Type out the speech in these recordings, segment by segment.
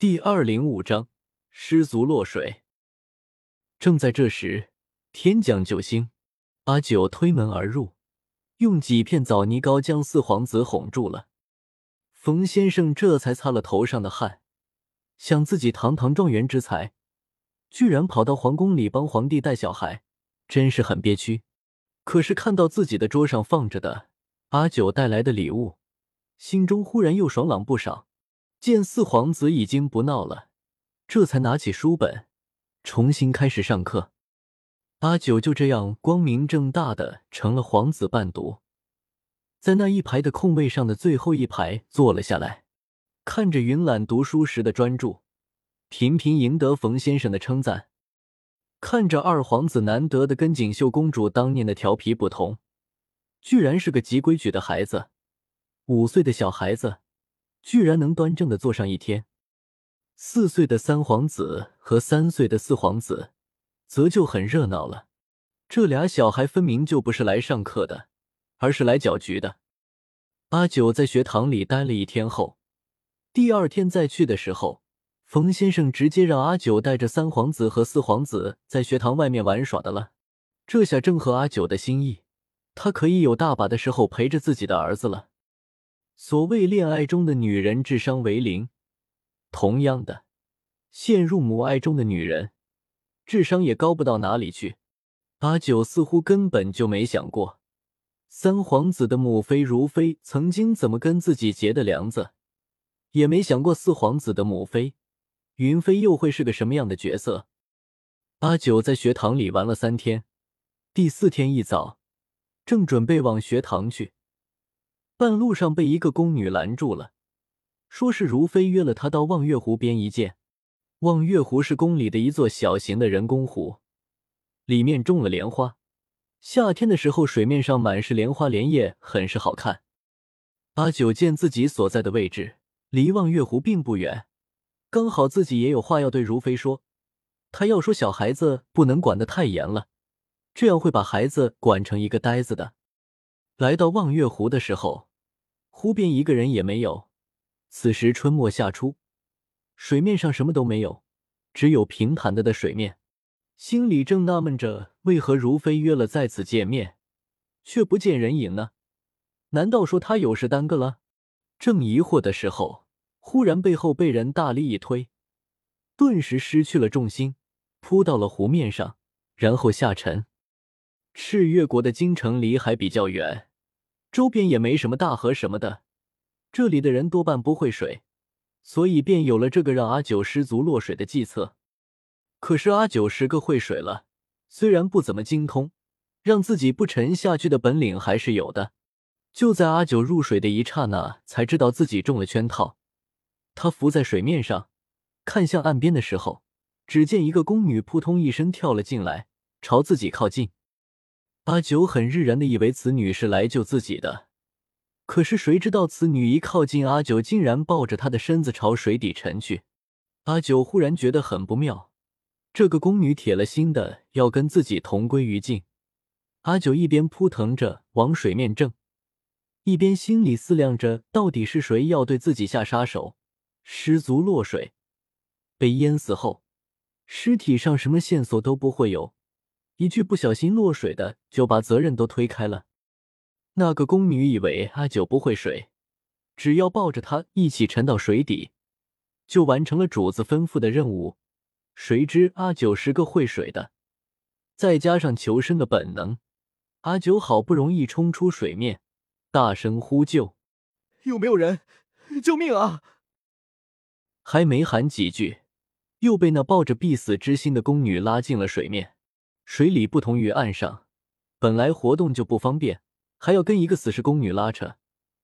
第二零五章失足落水。正在这时，天降救星，阿九推门而入，用几片枣泥膏将四皇子哄住了。冯先生这才擦了头上的汗，想自己堂堂状元之才，居然跑到皇宫里帮皇帝带小孩，真是很憋屈。可是看到自己的桌上放着的阿九带来的礼物，心中忽然又爽朗不少。见四皇子已经不闹了，这才拿起书本，重新开始上课。阿九就这样光明正大的成了皇子伴读，在那一排的空位上的最后一排坐了下来，看着云览读书时的专注，频频赢得冯先生的称赞；看着二皇子难得的跟锦绣公主当年的调皮不同，居然是个极规矩的孩子，五岁的小孩子。居然能端正的坐上一天，四岁的三皇子和三岁的四皇子，则就很热闹了。这俩小孩分明就不是来上课的，而是来搅局的。阿九在学堂里待了一天后，第二天再去的时候，冯先生直接让阿九带着三皇子和四皇子在学堂外面玩耍的了。这下正合阿九的心意，他可以有大把的时候陪着自己的儿子了。所谓恋爱中的女人智商为零，同样的，陷入母爱中的女人智商也高不到哪里去。阿九似乎根本就没想过，三皇子的母妃如妃曾经怎么跟自己结的梁子，也没想过四皇子的母妃云妃又会是个什么样的角色。阿九在学堂里玩了三天，第四天一早，正准备往学堂去。半路上被一个宫女拦住了，说是如妃约了他到望月湖边一见。望月湖是宫里的一座小型的人工湖，里面种了莲花，夏天的时候水面上满是莲花莲叶，很是好看。阿九见自己所在的位置离望月湖并不远，刚好自己也有话要对如妃说。他要说小孩子不能管得太严了，这样会把孩子管成一个呆子的。来到望月湖的时候。湖边一个人也没有。此时春末夏初，水面上什么都没有，只有平坦的的水面。心里正纳闷着，为何如飞约了在此见面，却不见人影呢？难道说他有事耽搁了？正疑惑的时候，忽然背后被人大力一推，顿时失去了重心，扑到了湖面上，然后下沉。赤月国的京城离海比较远。周边也没什么大河什么的，这里的人多半不会水，所以便有了这个让阿九失足落水的计策。可是阿九十个会水了，虽然不怎么精通，让自己不沉下去的本领还是有的。就在阿九入水的一刹那，才知道自己中了圈套。他浮在水面上，看向岸边的时候，只见一个宫女扑通一声跳了进来，朝自己靠近。阿九很日然的以为此女是来救自己的，可是谁知道此女一靠近阿九，竟然抱着他的身子朝水底沉去。阿九忽然觉得很不妙，这个宫女铁了心的要跟自己同归于尽。阿九一边扑腾着往水面挣，一边心里思量着，到底是谁要对自己下杀手？失足落水，被淹死后，尸体上什么线索都不会有。一句不小心落水的，就把责任都推开了。那个宫女以为阿九不会水，只要抱着他一起沉到水底，就完成了主子吩咐的任务。谁知阿九是个会水的，再加上求生的本能，阿九好不容易冲出水面，大声呼救：“有没有人？救命啊！”还没喊几句，又被那抱着必死之心的宫女拉进了水面。水里不同于岸上，本来活动就不方便，还要跟一个死尸宫女拉扯。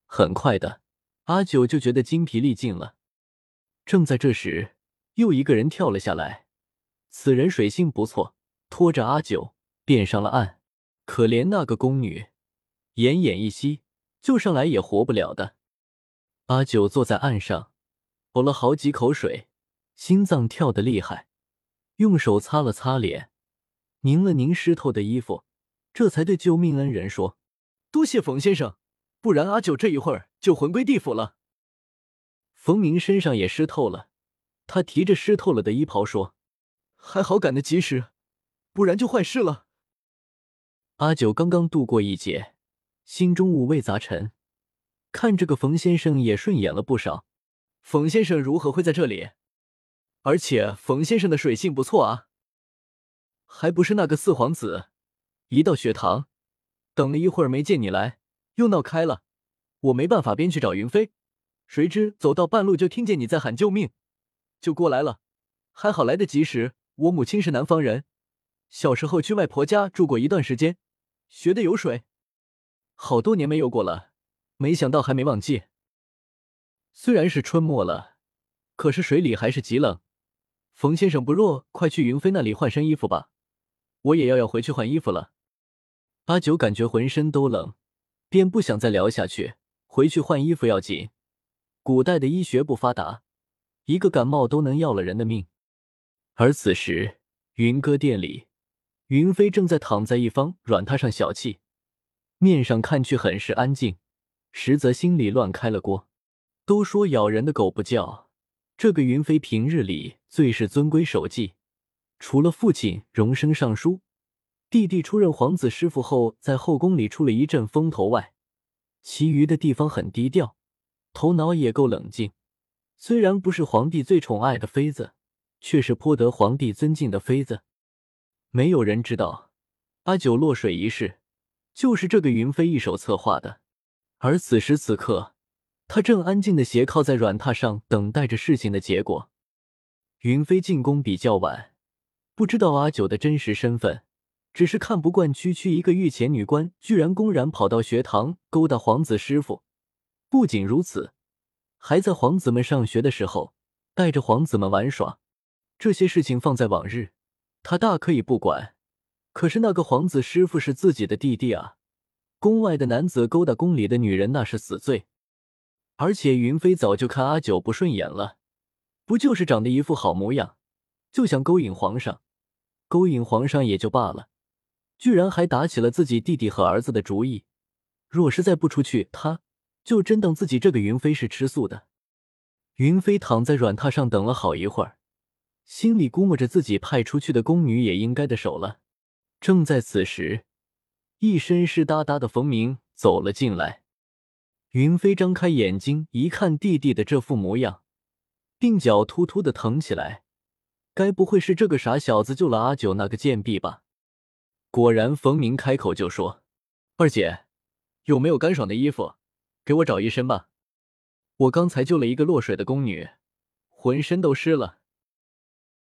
很快的，阿九就觉得精疲力尽了。正在这时，又一个人跳了下来。此人水性不错，拖着阿九便上了岸。可怜那个宫女，奄奄一息，救上来也活不了的。阿九坐在岸上，呕了好几口水，心脏跳得厉害，用手擦了擦脸。拧了拧湿透的衣服，这才对救命恩人说：“多谢冯先生，不然阿九这一会儿就魂归地府了。”冯明身上也湿透了，他提着湿透了的衣袍说：“还好赶得及时，不然就坏事了。”阿九刚刚度过一劫，心中五味杂陈，看这个冯先生也顺眼了不少。冯先生如何会在这里？而且冯先生的水性不错啊，还不是那个四皇子？一到学堂，等了一会儿没见你来，又闹开了。我没办法，便去找云飞，谁知走到半路就听见你在喊救命，就过来了。还好来得及时。我母亲是南方人，小时候去外婆家住过一段时间，学的游水，好多年没游过了，没想到还没忘记。虽然是春末了，可是水里还是极冷。冯先生不若快去云飞那里换身衣服吧，我也要要回去换衣服了。阿九感觉浑身都冷，便不想再聊下去。回去换衣服要紧。古代的医学不发达，一个感冒都能要了人的命。而此时，云歌殿里，云飞正在躺在一方软榻上小憩，面上看去很是安静，实则心里乱开了锅。都说咬人的狗不叫，这个云飞平日里最是遵规守纪，除了父亲荣升尚书，弟弟出任皇子师傅后在后宫里出了一阵风头外，其余的地方很低调，头脑也够冷静。虽然不是皇帝最宠爱的妃子。却是颇得皇帝尊敬的妃子，没有人知道阿九落水一事就是这个云飞一手策划的。而此时此刻，他正安静的斜靠在软榻上，等待着事情的结果。云飞进宫比较晚，不知道阿九的真实身份，只是看不惯区区一个御前女官居然公然跑到学堂勾搭皇子师傅。不仅如此，还在皇子们上学的时候带着皇子们玩耍。这些事情放在往日，他大可以不管。可是那个皇子师傅是自己的弟弟啊，宫外的男子勾搭宫里的女人，那是死罪。而且云飞早就看阿九不顺眼了，不就是长得一副好模样，就想勾引皇上？勾引皇上也就罢了，居然还打起了自己弟弟和儿子的主意。若是再不出去，他就真当自己这个云飞是吃素的。云飞躺在软榻上等了好一会儿。心里估摸着自己派出去的宫女也应该的手了。正在此时，一身湿哒哒的冯明走了进来。云飞张开眼睛一看弟弟的这副模样，鬓角突突的疼起来。该不会是这个傻小子救了阿九那个贱婢吧？果然，冯明开口就说：“二姐，有没有干爽的衣服？给我找一身吧。我刚才救了一个落水的宫女，浑身都湿了。”